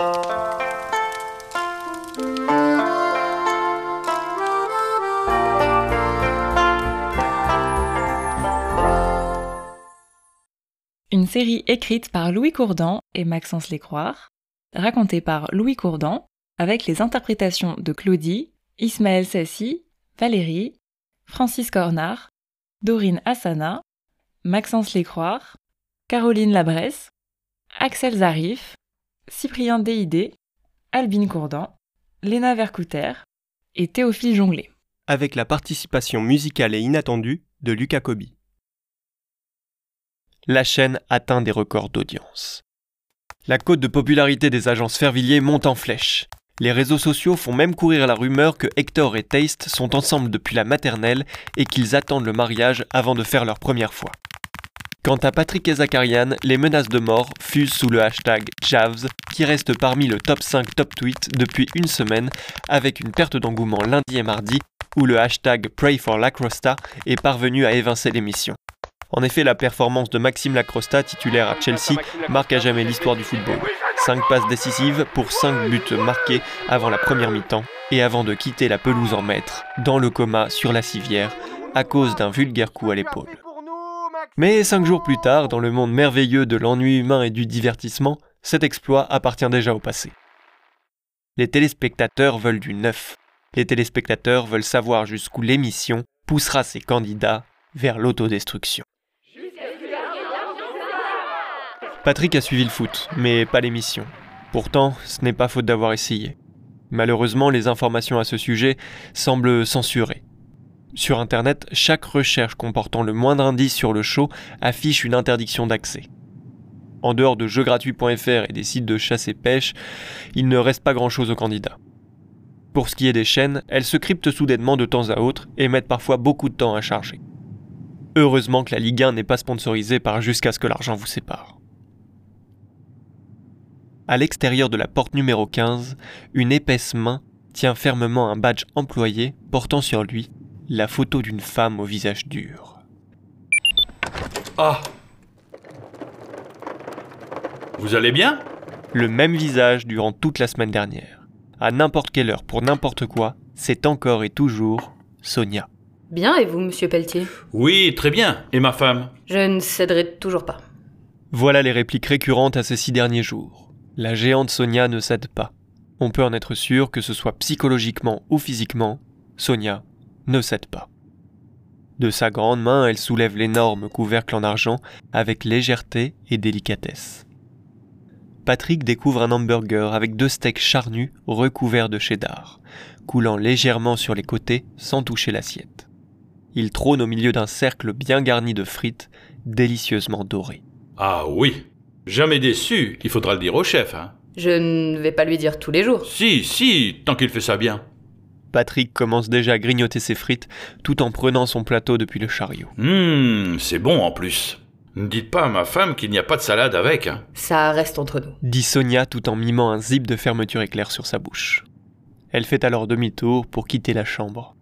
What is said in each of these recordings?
Une série écrite par Louis Courdan et Maxence Lécroire, racontée par Louis Courdan, avec les interprétations de Claudie, Ismaël Sassi, Valérie, Francis Cornard, Dorine Hassana, Maxence Lécroire, Caroline Labresse, Axel Zarif, Cyprien Déidé, Albine Courdan, Léna Vercouter et Théophile Jonglet. Avec la participation musicale et inattendue de Lucas Kobi. La chaîne atteint des records d'audience. La cote de popularité des agences Fervilliers monte en flèche. Les réseaux sociaux font même courir la rumeur que Hector et Taste sont ensemble depuis la maternelle et qu'ils attendent le mariage avant de faire leur première fois. Quant à Patrick et Zakarian, les menaces de mort fusent sous le hashtag JAVS, qui reste parmi le top 5 top tweet depuis une semaine, avec une perte d'engouement lundi et mardi, où le hashtag Pray for Lacrosta est parvenu à évincer l'émission. En effet, la performance de Maxime Lacrosta, titulaire à Chelsea, marque à jamais l'histoire du football. 5 passes décisives pour 5 buts marqués avant la première mi-temps et avant de quitter la pelouse en maître, dans le coma sur la civière, à cause d'un vulgaire coup à l'épaule. Mais cinq jours plus tard, dans le monde merveilleux de l'ennui humain et du divertissement, cet exploit appartient déjà au passé. Les téléspectateurs veulent du neuf. Les téléspectateurs veulent savoir jusqu'où l'émission poussera ses candidats vers l'autodestruction. Patrick a suivi le foot, mais pas l'émission. Pourtant, ce n'est pas faute d'avoir essayé. Malheureusement, les informations à ce sujet semblent censurées. Sur Internet, chaque recherche comportant le moindre indice sur le show affiche une interdiction d'accès. En dehors de jeuxgratuits.fr et des sites de chasse et pêche, il ne reste pas grand-chose aux candidats. Pour ce qui est des chaînes, elles se cryptent soudainement de temps à autre et mettent parfois beaucoup de temps à charger. Heureusement que la Ligue 1 n'est pas sponsorisée par Jusqu'à ce que l'argent vous sépare. À l'extérieur de la porte numéro 15, une épaisse main tient fermement un badge employé portant sur lui la photo d'une femme au visage dur. Ah Vous allez bien? Le même visage durant toute la semaine dernière. À n'importe quelle heure, pour n'importe quoi, c'est encore et toujours Sonia. Bien, et vous, monsieur Pelletier? Oui, très bien. Et ma femme? Je ne céderai toujours pas. Voilà les répliques récurrentes à ces six derniers jours. La géante Sonia ne cède pas. On peut en être sûr que ce soit psychologiquement ou physiquement, Sonia ne cède pas. De sa grande main, elle soulève l'énorme couvercle en argent avec légèreté et délicatesse. Patrick découvre un hamburger avec deux steaks charnus recouverts de cheddar, coulant légèrement sur les côtés sans toucher l'assiette. Il trône au milieu d'un cercle bien garni de frites, délicieusement dorées. Ah oui Jamais déçu, il faudra le dire au chef, hein. Je ne vais pas lui dire tous les jours. Si, si, tant qu'il fait ça bien. Patrick commence déjà à grignoter ses frites tout en prenant son plateau depuis le chariot. Hum, c'est bon en plus. Ne dites pas à ma femme qu'il n'y a pas de salade avec. Hein. Ça reste entre nous. Dit Sonia tout en mimant un zip de fermeture éclair sur sa bouche. Elle fait alors demi-tour pour quitter la chambre.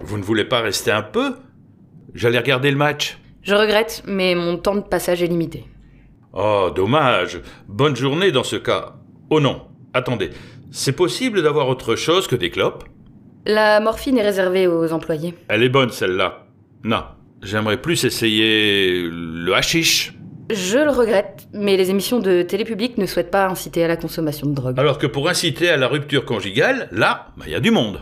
Vous ne voulez pas rester un peu? J'allais regarder le match. Je regrette, mais mon temps de passage est limité. Oh, dommage. Bonne journée dans ce cas. Oh non, attendez. C'est possible d'avoir autre chose que des clopes? La morphine est réservée aux employés. Elle est bonne celle-là. Non, j'aimerais plus essayer le hashish. Je le regrette, mais les émissions de télé publique ne souhaitent pas inciter à la consommation de drogue. Alors que pour inciter à la rupture conjugale, là, il y a du monde.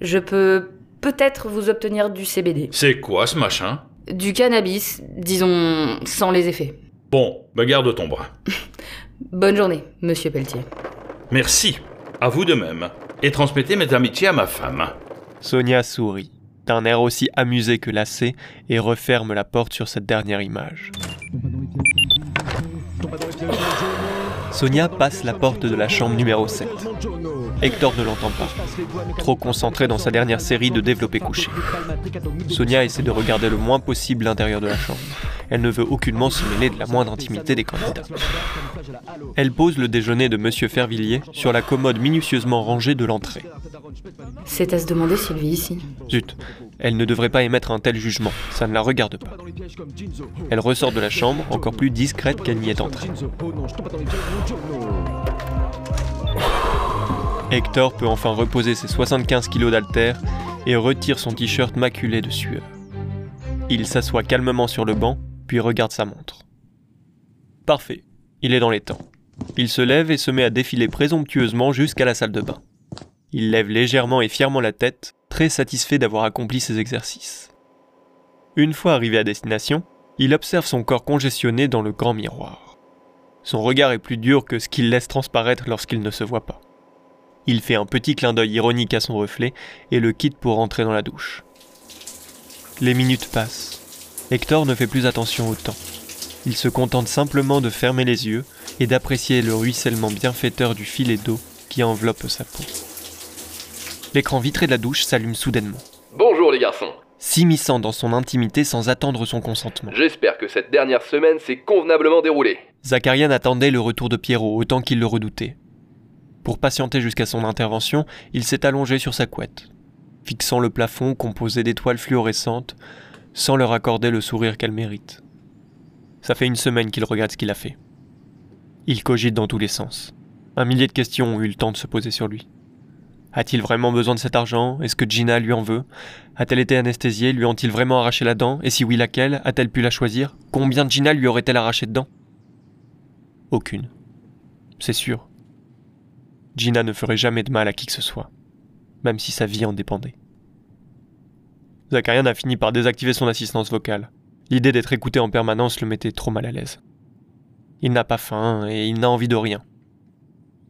Je peux peut-être vous obtenir du CBD. C'est quoi ce machin? Du cannabis, disons sans les effets. Bon, me garde ton bras. Bonne journée, monsieur Pelletier. Merci. À vous de même. Et transmettez mes amitiés à ma femme. Sonia sourit, d'un air aussi amusé que lassé, et referme la porte sur cette dernière image. Sonia passe la porte de la chambre numéro 7. Hector ne l'entend pas, trop concentré dans sa dernière série de développé couché. Sonia essaie de regarder le moins possible l'intérieur de la chambre. elle ne veut aucunement se mêler de la moindre intimité des candidats. Elle pose le déjeuner de Monsieur Fervilliers sur la commode minutieusement rangée de l'entrée. C'est à se demander s'il vit ici. Zut, elle ne devrait pas émettre un tel jugement, ça ne la regarde pas. Elle ressort de la chambre, encore plus discrète qu'elle n'y est entrée. Hector peut enfin reposer ses 75 kilos d'haltère et retire son t-shirt maculé de sueur. Il s'assoit calmement sur le banc, puis regarde sa montre. Parfait, il est dans les temps. Il se lève et se met à défiler présomptueusement jusqu'à la salle de bain. Il lève légèrement et fièrement la tête, très satisfait d'avoir accompli ses exercices. Une fois arrivé à destination, il observe son corps congestionné dans le grand miroir. Son regard est plus dur que ce qu'il laisse transparaître lorsqu'il ne se voit pas. Il fait un petit clin d'œil ironique à son reflet et le quitte pour rentrer dans la douche. Les minutes passent. Hector ne fait plus attention au temps. Il se contente simplement de fermer les yeux et d'apprécier le ruissellement bienfaiteur du filet d'eau qui enveloppe sa peau. L'écran vitré de la douche s'allume soudainement, Bonjour les garçons. s'immisçant dans son intimité sans attendre son consentement. J'espère que cette dernière semaine s'est convenablement déroulée. Zacharian attendait le retour de Pierrot autant qu'il le redoutait. Pour patienter jusqu'à son intervention, il s'est allongé sur sa couette, fixant le plafond composé d'étoiles fluorescentes, sans leur accorder le sourire qu'elle mérite. Ça fait une semaine qu'il regarde ce qu'il a fait. Il cogite dans tous les sens. Un millier de questions ont eu le temps de se poser sur lui. A-t-il vraiment besoin de cet argent? Est-ce que Gina lui en veut? A-t-elle été anesthésiée? Lui ont-ils vraiment arraché la dent? Et si oui, laquelle? A-t-elle pu la choisir? Combien de Gina lui aurait-elle arraché dedans? Aucune. C'est sûr. Gina ne ferait jamais de mal à qui que ce soit, même si sa vie en dépendait. Zacharian a fini par désactiver son assistance vocale. L'idée d'être écouté en permanence le mettait trop mal à l'aise. Il n'a pas faim et il n'a envie de rien.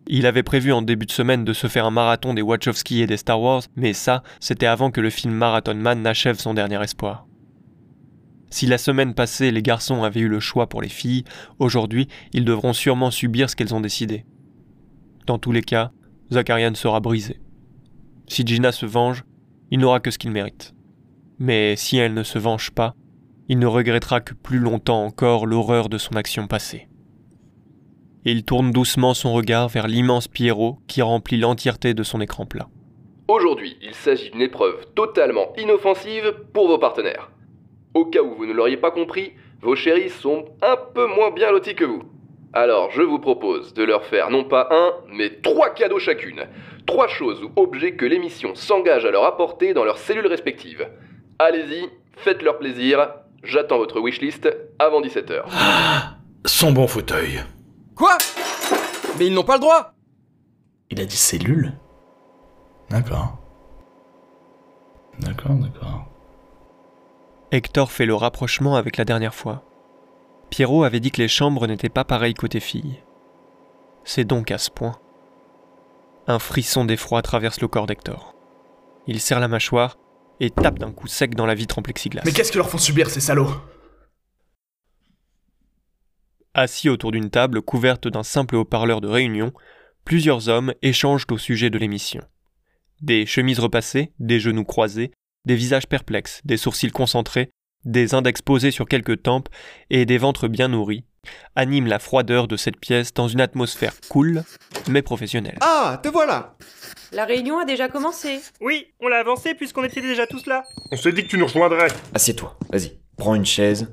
Il avait prévu en début de semaine de se faire un marathon des Wachowski et des Star Wars, mais ça, c'était avant que le film Marathon Man n'achève son dernier espoir. Si la semaine passée les garçons avaient eu le choix pour les filles, aujourd'hui ils devront sûrement subir ce qu'elles ont décidé. Dans tous les cas, Zacharian sera brisé. Si Gina se venge, il n'aura que ce qu'il mérite. Mais si elle ne se venge pas, il ne regrettera que plus longtemps encore l'horreur de son action passée. Et il tourne doucement son regard vers l'immense Pierrot qui remplit l'entièreté de son écran plat. Aujourd'hui, il s'agit d'une épreuve totalement inoffensive pour vos partenaires. Au cas où vous ne l'auriez pas compris, vos chéris sont un peu moins bien lotis que vous. Alors je vous propose de leur faire non pas un, mais trois cadeaux chacune. Trois choses ou objets que l'émission s'engage à leur apporter dans leurs cellules respectives. Allez-y, faites-leur plaisir. J'attends votre wishlist avant 17h. Son bon fauteuil. Quoi? Mais ils n'ont pas le droit Il a dit cellule? D'accord. D'accord, d'accord. Hector fait le rapprochement avec la dernière fois. Pierrot avait dit que les chambres n'étaient pas pareilles côté filles. C'est donc à ce point. Un frisson d'effroi traverse le corps d'Hector. Il serre la mâchoire et tape d'un coup sec dans la vitre en plexiglas. Mais qu'est-ce qu'ils leur font subir, ces salauds? Assis autour d'une table couverte d'un simple haut-parleur de réunion, plusieurs hommes échangent au sujet de l'émission. Des chemises repassées, des genoux croisés, des visages perplexes, des sourcils concentrés, des index posés sur quelques tempes et des ventres bien nourris animent la froideur de cette pièce dans une atmosphère cool mais professionnelle. Ah, te voilà La réunion a déjà commencé. Oui, on l'a avancé puisqu'on était déjà tous là. On s'est dit que tu nous rejoindrais. Assieds-toi, vas-y, prends une chaise.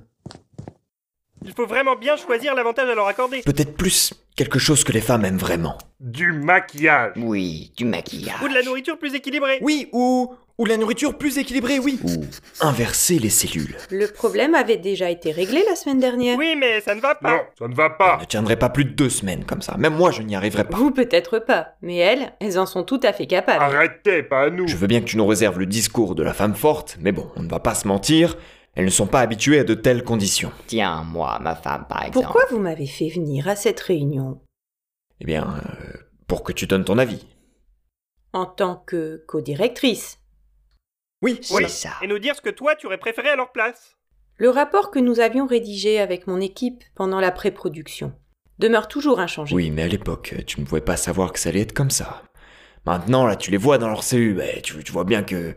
Il faut vraiment bien choisir l'avantage à leur accorder. Peut-être plus quelque chose que les femmes aiment vraiment. Du maquillage. Oui, du maquillage. Ou de la nourriture plus équilibrée. Oui, ou... ou la nourriture plus équilibrée, oui Ou inverser les cellules. Le problème avait déjà été réglé la semaine dernière. Oui, mais ça ne va pas. Non, ça ne va pas. Ne tiendrai pas plus de deux semaines comme ça. Même moi, je n'y arriverai pas. Vous peut-être pas, mais elles, elles en sont tout à fait capables. Arrêtez, pas à nous. Je veux bien que tu nous réserves le discours de la femme forte, mais bon, on ne va pas se mentir. Elles ne sont pas habituées à de telles conditions. Tiens, moi, ma femme, par exemple. Pourquoi vous m'avez fait venir à cette réunion? Eh bien, euh, pour que tu donnes ton avis. En tant que co-directrice. Oui, C'est voilà. ça. Et nous dire ce que toi tu aurais préféré à leur place. Le rapport que nous avions rédigé avec mon équipe pendant la pré-production demeure toujours inchangé. Oui, mais à l'époque, tu ne pouvais pas savoir que ça allait être comme ça. Maintenant, là, tu les vois dans leur cellule, bah, tu, tu vois bien que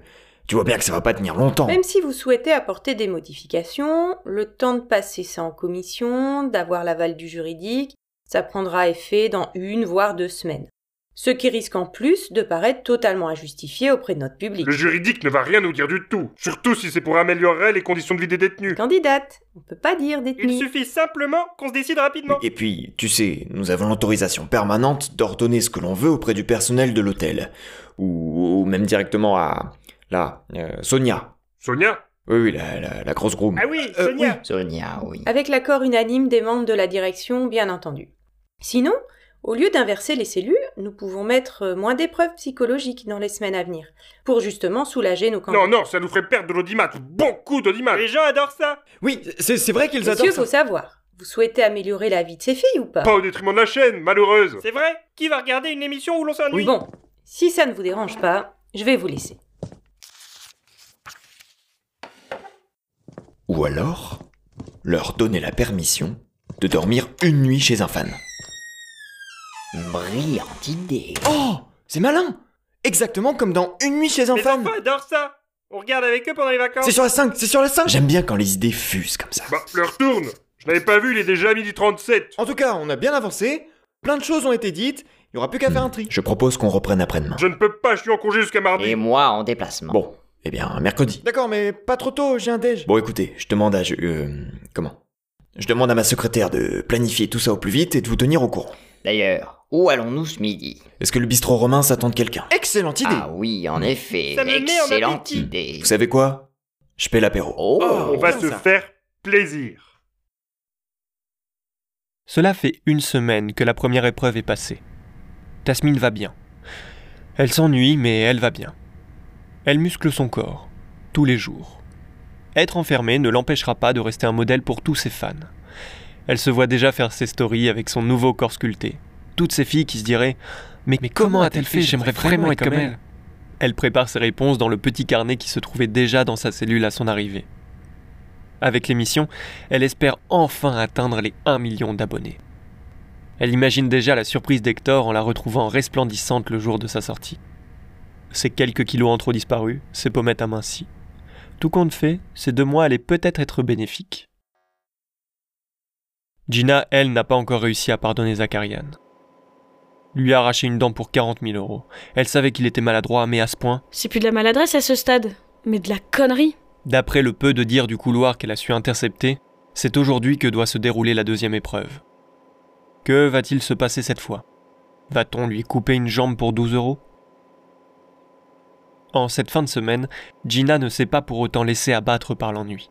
Tu vois bien que ça va pas tenir longtemps. Même si vous souhaitez apporter des modifications, le temps de passer ça en commission, d'avoir l'aval du juridique, ça prendra effet dans une voire deux semaines. Ce qui risque en plus de paraître totalement injustifié auprès de notre public. Le juridique ne va rien nous dire du tout, surtout si c'est pour améliorer les conditions de vie des détenus. Candidate, on peut pas dire Il détenu. suffit simplement qu'on se décide rapidement. Et puis, tu sais, nous avons l'autorisation permanente d'ordonner ce que l'on veut auprès du personnel de l'hôtel. Ou, ou même directement à... Là, euh, Sonia. Sonia Oui, oui, la, la, la grosse groom. Ah oui, Euh, Sonia. Sonia, oui. Avec l'accord unanime des membres de la direction, bien entendu. Sinon, au lieu d'inverser les cellules, nous pouvons mettre euh, moins d'épreuves psychologiques dans les semaines à venir, pour justement soulager nos candidats. Non, non, ça nous ferait perdre de l'audimat, beaucoup d'audimat. Les gens adorent ça. Oui, c'est c'est vrai qu'ils adorent Monsieur, ça. faut savoir, vous souhaitez améliorer la vie de ces filles ou pas? Pas au détriment de la chaîne, malheureuse. C'est vrai? Qui va regarder une émission où l'on s'ennuie? Bon, si ça ne vous dérange pas, je vais vous laisser. Ou alors, leur donner la permission de dormir une nuit chez un fan. Brillante idée. Oh C'est malin Exactement comme dans Une nuit chez un Les fan. enfants adorent ça. On regarde avec eux pendant les vacances. C'est sur la 5, c'est sur la 5 J'aime bien quand les idées fusent comme ça. Bah, leur tourne. Je l'avais pas vu, il est déjà midi 37. En tout cas, on a bien avancé, plein de choses ont été dites, il y aura plus qu'à faire un tri. Je propose qu'on reprenne après-demain. Je ne peux pas, je suis en congé jusqu'à mardi. Et moi en déplacement. Bon, eh bien, mercredi. D'accord, mais pas trop tôt, j'ai un déj. Bon, écoutez, je demande à... je- euh, comment? Je demande à ma secrétaire de planifier tout ça au plus vite et de vous tenir au courant. D'ailleurs, où allons-nous ce midi? Est-ce que le bistrot romain s'attend de quelqu'un? Excellente idée Ah oui, en effet. Ça me met en Excellente idée. Vous savez quoi? Je paie l'apéro. Oh, On va bien se ça. faire plaisir. Cela fait une semaine que la première épreuve est passée. Tasmine va bien. Elle s'ennuie, mais elle va bien. Elle muscle son corps, tous les jours. Être enfermée ne l'empêchera pas de rester un modèle pour tous ses fans. Elle se voit déjà faire ses stories avec son nouveau corps sculpté. Toutes ces filles qui se diraient Mais, mais comment a-t-elle fait J'aimerais vraiment être comme elle. Elle prépare ses réponses dans le petit carnet qui se trouvait déjà dans sa cellule à son arrivée. Avec l'émission, elle espère enfin atteindre les 1 million d'abonnés. Elle imagine déjà la surprise d'Hector en la retrouvant resplendissante le jour de sa sortie. Ses quelques kilos en trop disparus, ses pommettes amincies. Tout compte fait, ces deux mois allaient peut-être être bénéfiques. Gina, elle, n'a pas encore réussi à pardonner Zacharian. Lui a arraché une dent pour 40 000 euros. Elle savait qu'il était maladroit, mais à ce point, C'est plus de la maladresse à ce stade, mais de la connerie. D'après le peu de dire du couloir qu'elle a su intercepter, c'est aujourd'hui que doit se dérouler la deuxième épreuve. Que va-t-il se passer cette fois? Va-t-on lui couper une jambe pour 12 euros? En cette fin de semaine, Gina ne s'est pas pour autant laissée abattre par l'ennui.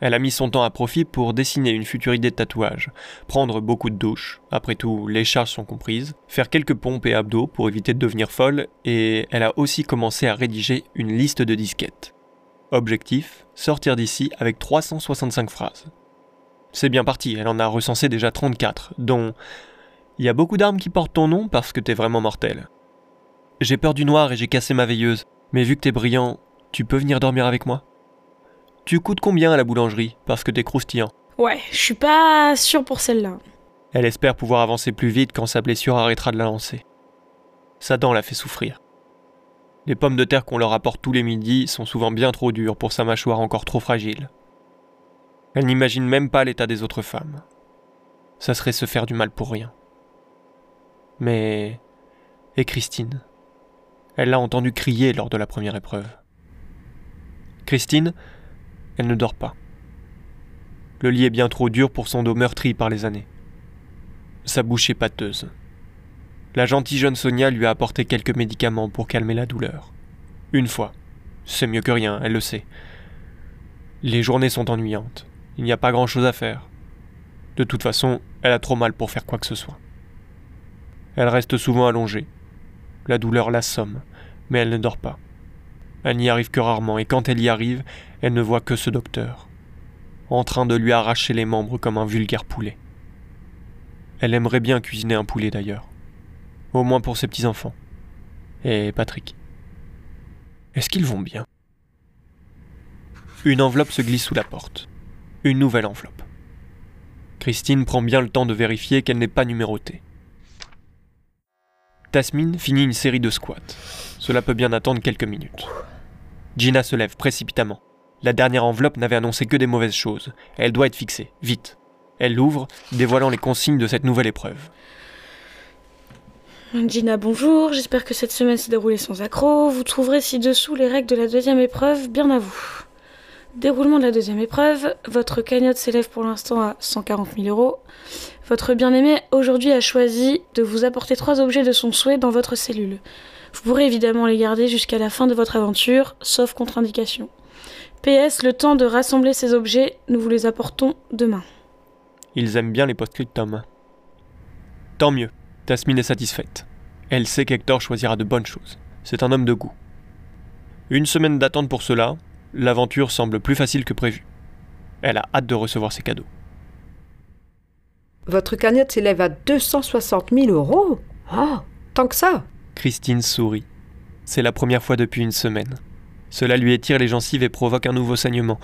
Elle a mis son temps à profit pour dessiner une future idée de tatouage, prendre beaucoup de douches, après tout les charges sont comprises, faire quelques pompes et abdos pour éviter de devenir folle, et elle a aussi commencé à rédiger une liste de disquettes. Objectif, sortir d'ici avec 365 phrases. C'est bien parti, elle en a recensé déjà 34, dont Il y a beaucoup d'armes qui portent ton nom parce que t'es vraiment mortel. J'ai peur du noir et j'ai cassé ma veilleuse, mais vu que t'es brillant, tu peux venir dormir avec moi? Tu coûtes combien à la boulangerie parce que t'es croustillant? Ouais, je suis pas sûre pour celle-là. Elle espère pouvoir avancer plus vite quand sa blessure arrêtera de la lancer. Sa dent la fait souffrir. Les pommes de terre qu'on leur apporte tous les midis sont souvent bien trop dures pour sa mâchoire encore trop fragile. Elle n'imagine même pas l'état des autres femmes. Ça serait se faire du mal pour rien. Mais... Et Christine? Elle l'a entendu crier lors de la première épreuve. Christine, elle ne dort pas. Le lit est bien trop dur pour son dos meurtri par les années. Sa bouche est pâteuse. La gentille jeune Sonia lui a apporté quelques médicaments pour calmer la douleur. Une fois. C'est mieux que rien, elle le sait. Les journées sont ennuyantes. Il n'y a pas grand-chose à faire. De toute façon, elle a trop mal pour faire quoi que ce soit. Elle reste souvent allongée. La douleur l'assomme, mais elle ne dort pas. Elle n'y arrive que rarement, et quand elle y arrive, elle ne voit que ce docteur, en train de lui arracher les membres comme un vulgaire poulet. Elle aimerait bien cuisiner un poulet d'ailleurs, au moins pour ses petits-enfants. Et Patrick. Est-ce qu'ils vont bien? Une enveloppe se glisse sous la porte. Une nouvelle enveloppe. Christine prend bien le temps de vérifier qu'elle n'est pas numérotée. Tasmine finit une série de squats. Cela peut bien attendre quelques minutes. Gina se lève précipitamment. La dernière enveloppe n'avait annoncé que des mauvaises choses. Elle doit être fixée, vite. Elle l'ouvre, dévoilant les consignes de cette nouvelle épreuve. Gina, bonjour. J'espère que cette semaine s'est déroulée sans accroc. Vous trouverez ci-dessous les règles de la deuxième épreuve, bien à vous. Déroulement de la deuxième épreuve. Votre cagnotte s'élève pour l'instant à 140 000 euros. Votre bien-aimé aujourd'hui a choisi de vous apporter trois objets de son souhait dans votre cellule. Vous pourrez évidemment les garder jusqu'à la fin de votre aventure, sauf contre-indication. PS, le temps de rassembler ces objets, nous vous les apportons demain. Ils aiment bien les post-scriptum. Tant mieux, Tasmine est satisfaite. Elle sait qu'Hector choisira de bonnes choses. C'est un homme de goût. Une semaine d'attente pour cela, l'aventure semble plus facile que prévu. Elle a hâte de recevoir ses cadeaux. Votre cagnotte s'élève à 260 000 euros Oh, tant que ça Christine sourit. C'est la première fois depuis une semaine. Cela lui étire les gencives et provoque un nouveau saignement,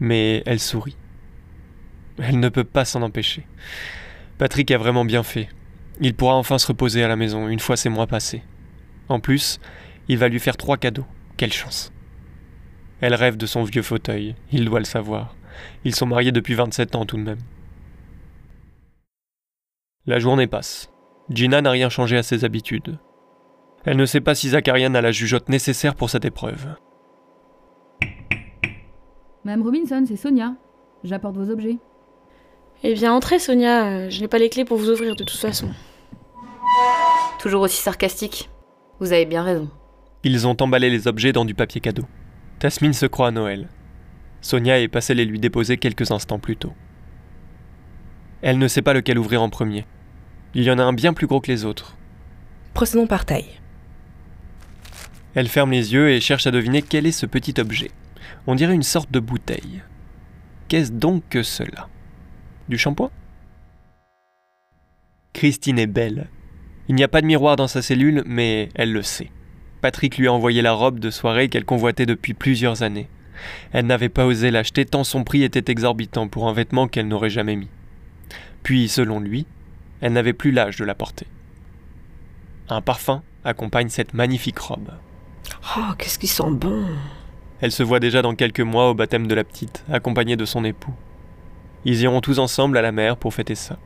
mais elle sourit. Elle ne peut pas s'en empêcher. Patrick a vraiment bien fait. Il pourra enfin se reposer à la maison une fois ces mois passés. En plus, il va lui faire trois cadeaux. Quelle chance. Elle rêve de son vieux fauteuil, il doit le savoir. Ils sont mariés depuis 27 ans tout de même. La journée passe. Gina n'a rien changé à ses habitudes. Elle ne sait pas si Zacharian a la jugeote nécessaire pour cette épreuve. Madame Robinson, c'est Sonia. J'apporte vos objets. Eh bien, entrez, Sonia. Je n'ai pas les clés pour vous ouvrir de toute façon. Toujours aussi sarcastique. Vous avez bien raison. Ils ont emballé les objets dans du papier cadeau. Tasmine se croit à Noël. Sonia est passée les lui déposer quelques instants plus tôt. Elle ne sait pas lequel ouvrir en premier. Il y en a un bien plus gros que les autres. Procédons par taille. Elle ferme les yeux et cherche à deviner quel est ce petit objet. On dirait une sorte de bouteille. Qu'est-ce donc que cela? Du shampoing? Christine est belle. Il n'y a pas de miroir dans sa cellule, mais elle le sait. Patrick lui a envoyé la robe de soirée qu'elle convoitait depuis plusieurs années. Elle n'avait pas osé l'acheter tant son prix était exorbitant pour un vêtement qu'elle n'aurait jamais mis. Puis, selon lui, elle n'avait plus l'âge de la porter. Un parfum accompagne cette magnifique robe. Oh, qu'est-ce qui sent bon Elle se voit déjà dans quelques mois au baptême de la petite, accompagnée de son époux. Ils iront tous ensemble à la mer pour fêter ça.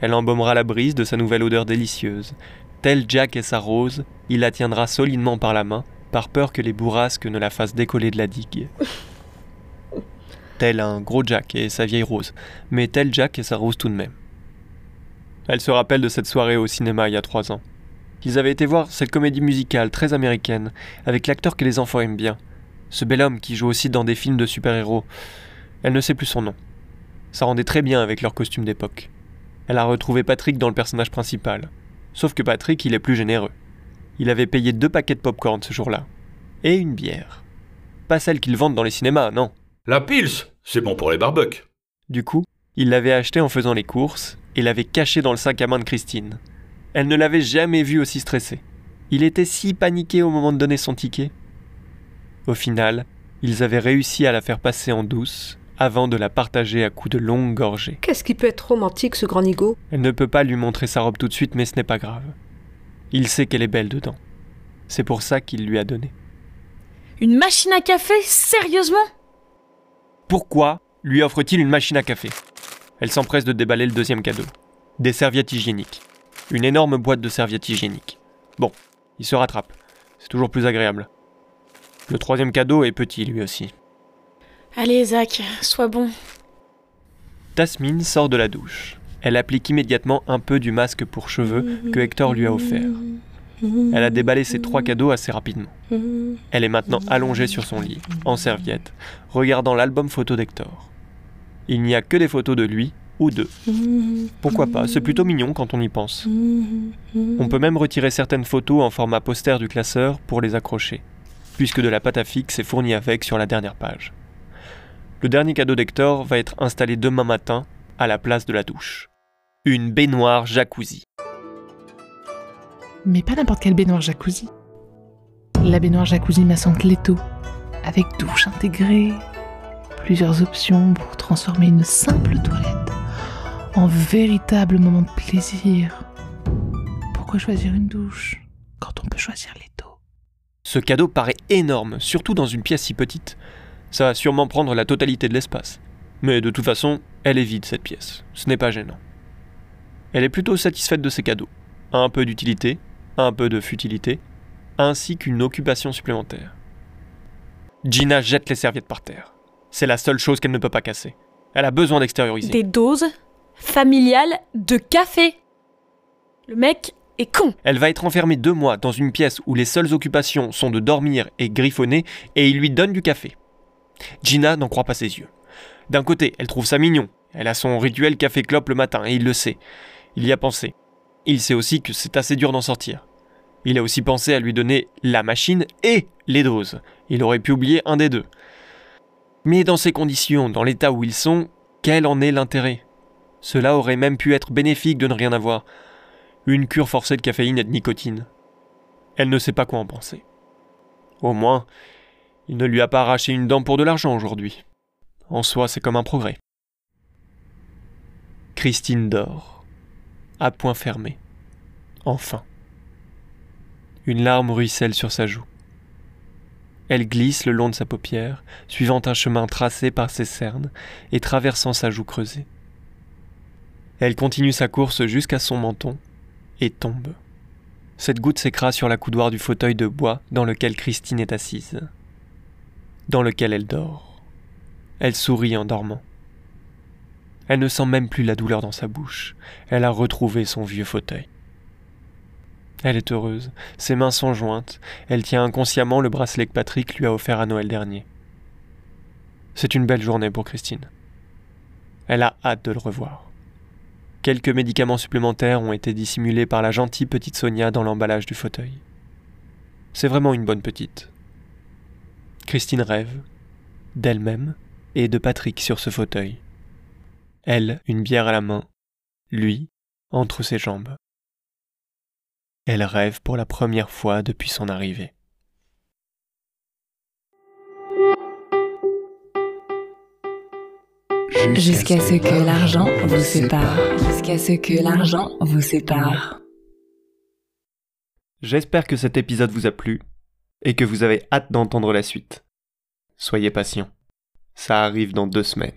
Elle embaumera la brise de sa nouvelle odeur délicieuse. Tel Jack et sa rose, il la tiendra solidement par la main, par peur que les bourrasques ne la fassent décoller de la digue. Tel un gros Jack et sa vieille rose, mais tel Jack et sa rose tout de même. Elle se rappelle de cette soirée au cinéma il y a trois ans. Ils avaient été voir cette comédie musicale très américaine, avec l'acteur que les enfants aiment bien. Ce bel homme qui joue aussi dans des films de super-héros. Elle ne sait plus son nom. Ça rendait très bien avec leur costume d'époque. Elle a retrouvé Patrick dans le personnage principal. Sauf que Patrick, il est plus généreux. Il avait payé deux paquets de popcorn ce jour-là. Et une bière. Pas celle qu'ils vendent dans les cinémas, non. La Pils, c'est bon pour les barbecues. Du coup, il l'avait acheté en faisant les courses et l'avait caché dans le sac à main de Christine. Elle ne l'avait jamais vu aussi stressé. Il était si paniqué au moment de donner son ticket. Au final, ils avaient réussi à la faire passer en douce avant de la partager à coups de longues gorgées. Qu'est-ce qui peut être romantique, ce grand nigo? Elle ne peut pas lui montrer sa robe tout de suite, mais ce n'est pas grave. Il sait qu'elle est belle dedans. C'est pour ça qu'il lui a donné. Une machine à café? Sérieusement? Pourquoi lui offre-t-il une machine à café? Elle s'empresse de déballer le deuxième cadeau. Des serviettes hygiéniques. Une énorme boîte de serviettes hygiéniques. Bon, il se rattrape. C'est toujours plus agréable. Le troisième cadeau est petit lui aussi. Allez, Zach, sois bon. Tasmine sort de la douche. Elle applique immédiatement un peu du masque pour cheveux que Hector lui a offert. Elle a déballé ses trois cadeaux assez rapidement. Elle est maintenant allongée sur son lit, en serviette, regardant l'album photo d'Hector. Il n'y a que des photos de lui ou d'eux. Pourquoi pas, c'est plutôt mignon quand on y pense. On peut même retirer certaines photos en format poster du classeur pour les accrocher, puisque de la pâte à fixe est fournie avec sur la dernière page. Le dernier cadeau d'Hector va être installé demain matin à la place de la douche. Une baignoire jacuzzi. Mais pas n'importe quelle baignoire jacuzzi. La baignoire jacuzzi massante Leto, avec douche intégrée, plusieurs options pour transformer une simple toilette en véritable moment de plaisir. Pourquoi choisir une douche quand on peut choisir Leto Ce cadeau paraît énorme, surtout dans une pièce si petite. Ça va sûrement prendre la totalité de l'espace. Mais de toute façon, elle est vide cette pièce. Ce n'est pas gênant. Elle est plutôt satisfaite de ses cadeaux. Un peu d'utilité, un peu de futilité, ainsi qu'une occupation supplémentaire. Gina jette les serviettes par terre. C'est la seule chose qu'elle ne peut pas casser. Elle a besoin d'extérioriser. Des doses familiales de café. Le mec est con. Elle va être enfermée deux mois dans une pièce où les seules occupations sont de dormir et griffonner, et il lui donne du café. Gina n'en croit pas ses yeux. D'un côté, elle trouve ça mignon. Elle a son rituel café-clope le matin, et il le sait. Il y a pensé. Il sait aussi que c'est assez dur d'en sortir. Il a aussi pensé à lui donner la machine et les doses. Il aurait pu oublier un des deux. Mais dans ces conditions, dans l'état où ils sont, quel en est l'intérêt? Cela aurait même pu être bénéfique de ne rien avoir. Une cure forcée de caféine et de nicotine. Elle ne sait pas quoi en penser. Au moins, il ne lui a pas arraché une dent pour de l'argent aujourd'hui. En soi, c'est comme un progrès. Christine dort, à point fermé. Enfin. Une larme ruisselle sur sa joue. Elle glisse le long de sa paupière, suivant un chemin tracé par ses cernes et traversant sa joue creusée. Elle continue sa course jusqu'à son menton et tombe. Cette goutte s'écrase sur la coudoir du fauteuil de bois dans lequel Christine est assise, dans lequel elle dort. Elle sourit en dormant. Elle ne sent même plus la douleur dans sa bouche. Elle a retrouvé son vieux fauteuil. Elle est heureuse, ses mains sont jointes, elle tient inconsciemment le bracelet que Patrick lui a offert à Noël dernier. C'est une belle journée pour Christine. Elle a hâte de le revoir. Quelques médicaments supplémentaires ont été dissimulés par la gentille petite Sonia dans l'emballage du fauteuil. C'est vraiment une bonne petite. Christine rêve, d'elle-même et de Patrick sur ce fauteuil. Elle, une bière à la main, lui, entre ses jambes. Elle rêve pour la première fois depuis son arrivée. Jusqu'à ce que l'argent vous sépare. Jusqu'à ce que l'argent vous sépare. J'espère que cet épisode vous a plu et que vous avez hâte d'entendre la suite. Soyez patient. Ça arrive dans deux semaines.